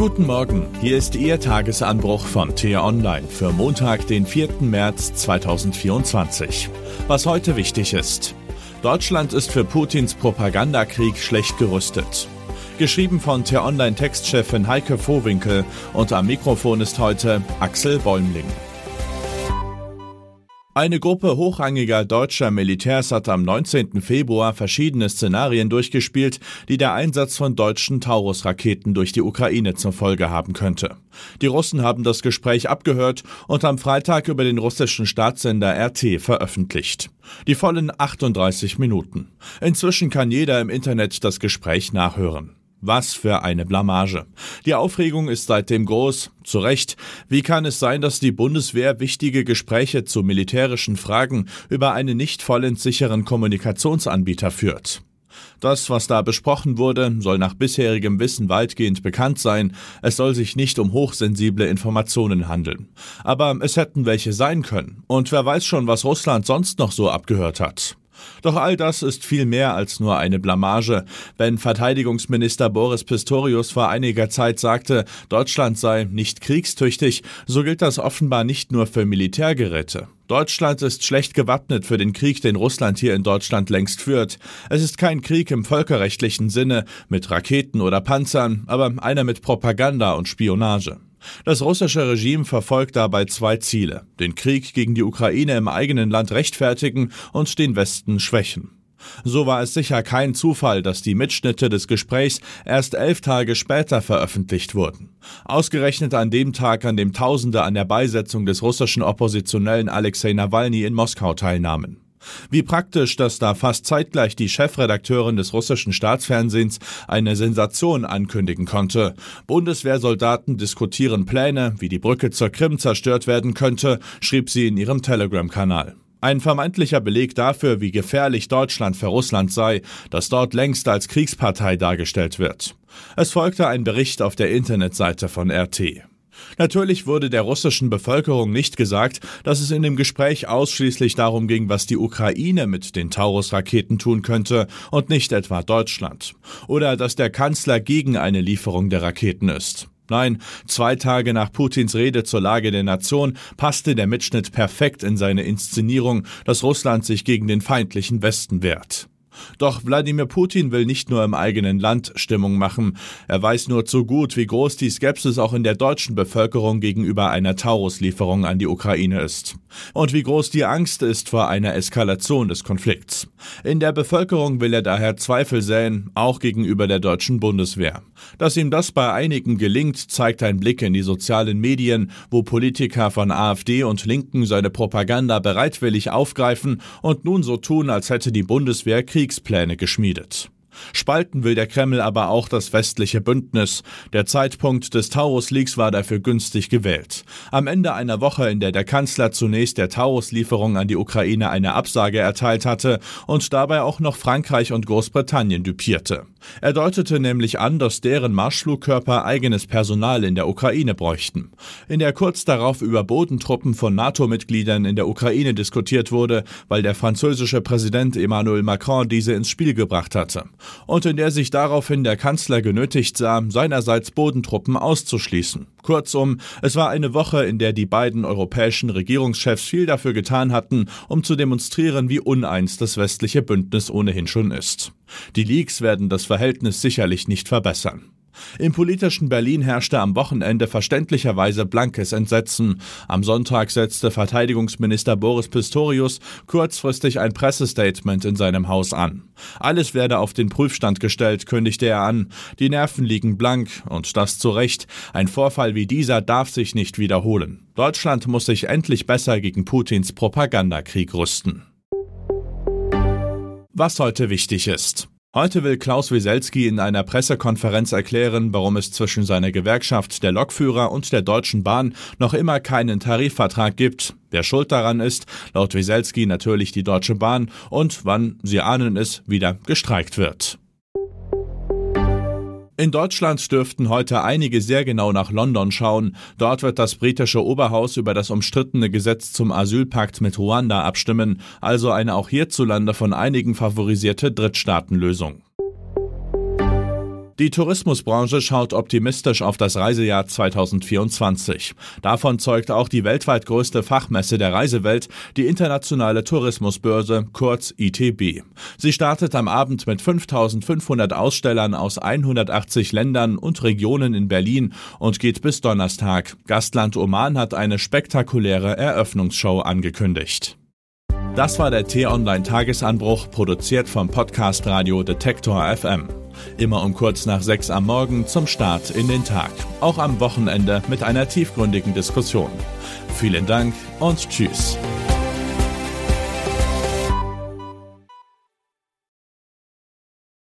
Guten Morgen, hier ist Ihr Tagesanbruch von T-Online für Montag, den 4. März 2024. Was heute wichtig ist. Deutschland ist für Putins Propagandakrieg schlecht gerüstet. Geschrieben von T-Online-Textchefin Heike Vohwinkel und am Mikrofon ist heute Axel Bäumling. Eine Gruppe hochrangiger deutscher Militärs hat am 19. Februar verschiedene Szenarien durchgespielt, die der Einsatz von deutschen Taurus-Raketen durch die Ukraine zur Folge haben könnte. Die Russen haben das Gespräch abgehört und am Freitag über den russischen Staatssender RT veröffentlicht. Die vollen 38 Minuten. Inzwischen kann jeder im Internet das Gespräch nachhören. Was für eine Blamage. Die Aufregung ist seitdem groß, zu Recht. Wie kann es sein, dass die Bundeswehr wichtige Gespräche zu militärischen Fragen über einen nicht vollends sicheren Kommunikationsanbieter führt? Das, was da besprochen wurde, soll nach bisherigem Wissen weitgehend bekannt sein. Es soll sich nicht um hochsensible Informationen handeln. Aber es hätten welche sein können. Und wer weiß schon, was Russland sonst noch so abgehört hat. Doch all das ist viel mehr als nur eine Blamage. Wenn Verteidigungsminister Boris Pistorius vor einiger Zeit sagte, Deutschland sei nicht kriegstüchtig, so gilt das offenbar nicht nur für Militärgeräte. Deutschland ist schlecht gewappnet für den Krieg, den Russland hier in Deutschland längst führt. Es ist kein Krieg im völkerrechtlichen Sinne mit Raketen oder Panzern, aber einer mit Propaganda und Spionage. Das russische Regime verfolgt dabei zwei Ziele, den Krieg gegen die Ukraine im eigenen Land rechtfertigen und den Westen schwächen. So war es sicher kein Zufall, dass die Mitschnitte des Gesprächs erst elf Tage später veröffentlicht wurden. Ausgerechnet an dem Tag, an dem Tausende an der Beisetzung des russischen Oppositionellen Alexei Nawalny in Moskau teilnahmen. Wie praktisch, dass da fast zeitgleich die Chefredakteurin des russischen Staatsfernsehens eine Sensation ankündigen konnte. Bundeswehrsoldaten diskutieren Pläne, wie die Brücke zur Krim zerstört werden könnte, schrieb sie in ihrem Telegram-Kanal. Ein vermeintlicher Beleg dafür, wie gefährlich Deutschland für Russland sei, das dort längst als Kriegspartei dargestellt wird. Es folgte ein Bericht auf der Internetseite von RT. Natürlich wurde der russischen Bevölkerung nicht gesagt, dass es in dem Gespräch ausschließlich darum ging, was die Ukraine mit den Taurus-Raketen tun könnte und nicht etwa Deutschland. Oder dass der Kanzler gegen eine Lieferung der Raketen ist. Nein, zwei Tage nach Putins Rede zur Lage der Nation passte der Mitschnitt perfekt in seine Inszenierung, dass Russland sich gegen den feindlichen Westen wehrt. Doch Wladimir Putin will nicht nur im eigenen Land Stimmung machen. Er weiß nur zu gut, wie groß die Skepsis auch in der deutschen Bevölkerung gegenüber einer Tauruslieferung an die Ukraine ist. Und wie groß die Angst ist vor einer Eskalation des Konflikts. In der Bevölkerung will er daher Zweifel säen, auch gegenüber der deutschen Bundeswehr. Dass ihm das bei einigen gelingt, zeigt ein Blick in die sozialen Medien, wo Politiker von AfD und Linken seine Propaganda bereitwillig aufgreifen und nun so tun, als hätte die Bundeswehr Kriegspläne geschmiedet. Spalten will der Kreml aber auch das westliche Bündnis. Der Zeitpunkt des Taurus-Leaks war dafür günstig gewählt. Am Ende einer Woche, in der der Kanzler zunächst der Taurus-Lieferung an die Ukraine eine Absage erteilt hatte und dabei auch noch Frankreich und Großbritannien düpierte. Er deutete nämlich an, dass deren Marschflugkörper eigenes Personal in der Ukraine bräuchten. In der kurz darauf über Bodentruppen von NATO-Mitgliedern in der Ukraine diskutiert wurde, weil der französische Präsident Emmanuel Macron diese ins Spiel gebracht hatte und in der sich daraufhin der Kanzler genötigt sah, seinerseits Bodentruppen auszuschließen. Kurzum, es war eine Woche, in der die beiden europäischen Regierungschefs viel dafür getan hatten, um zu demonstrieren, wie uneins das westliche Bündnis ohnehin schon ist. Die Leaks werden das Verhältnis sicherlich nicht verbessern. Im politischen Berlin herrschte am Wochenende verständlicherweise blankes Entsetzen. Am Sonntag setzte Verteidigungsminister Boris Pistorius kurzfristig ein Pressestatement in seinem Haus an. Alles werde auf den Prüfstand gestellt, kündigte er an. Die Nerven liegen blank und das zu Recht. Ein Vorfall wie dieser darf sich nicht wiederholen. Deutschland muss sich endlich besser gegen Putins Propagandakrieg rüsten. Was heute wichtig ist. Heute will Klaus Wieselski in einer Pressekonferenz erklären, warum es zwischen seiner Gewerkschaft der Lokführer und der Deutschen Bahn noch immer keinen Tarifvertrag gibt. Wer schuld daran ist, laut Wieselski natürlich die Deutsche Bahn und wann, Sie ahnen es, wieder gestreikt wird. In Deutschland dürften heute einige sehr genau nach London schauen. Dort wird das britische Oberhaus über das umstrittene Gesetz zum Asylpakt mit Ruanda abstimmen, also eine auch hierzulande von einigen favorisierte Drittstaatenlösung. Die Tourismusbranche schaut optimistisch auf das Reisejahr 2024. Davon zeugt auch die weltweit größte Fachmesse der Reisewelt, die Internationale Tourismusbörse, kurz ITB. Sie startet am Abend mit 5500 Ausstellern aus 180 Ländern und Regionen in Berlin und geht bis Donnerstag. Gastland Oman hat eine spektakuläre Eröffnungsshow angekündigt. Das war der T-Online Tagesanbruch, produziert vom Podcast Radio Detektor FM. Immer um kurz nach sechs am Morgen zum Start in den Tag. Auch am Wochenende mit einer tiefgründigen Diskussion. Vielen Dank und Tschüss.